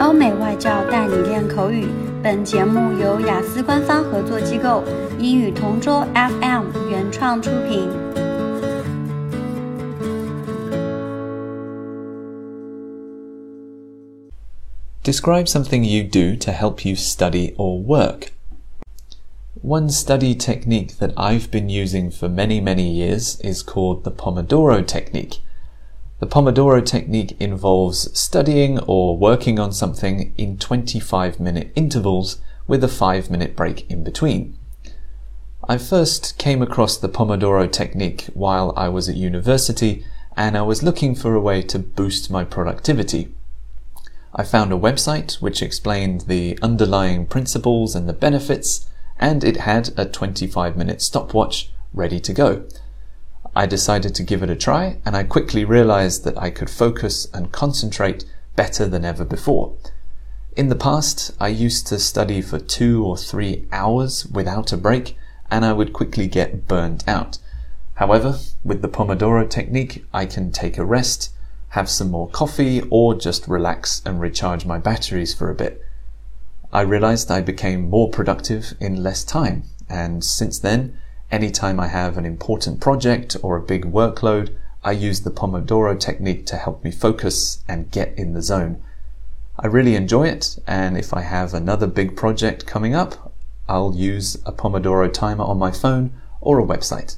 欧美外教带你练口语。本节目由雅思官方合作机构英语同桌 FM 原创出品。Describe something you do to help you study or work. One study technique that I've been using for many, many years is called the Pomodoro technique. The Pomodoro technique involves studying or working on something in 25 minute intervals with a 5 minute break in between. I first came across the Pomodoro technique while I was at university and I was looking for a way to boost my productivity. I found a website which explained the underlying principles and the benefits, and it had a 25 minute stopwatch ready to go. I decided to give it a try, and I quickly realized that I could focus and concentrate better than ever before. In the past, I used to study for two or three hours without a break, and I would quickly get burnt out. However, with the Pomodoro technique, I can take a rest, have some more coffee, or just relax and recharge my batteries for a bit. I realized I became more productive in less time, and since then, Anytime I have an important project or a big workload, I use the Pomodoro technique to help me focus and get in the zone. I really enjoy it, and if I have another big project coming up, I'll use a Pomodoro timer on my phone or a website.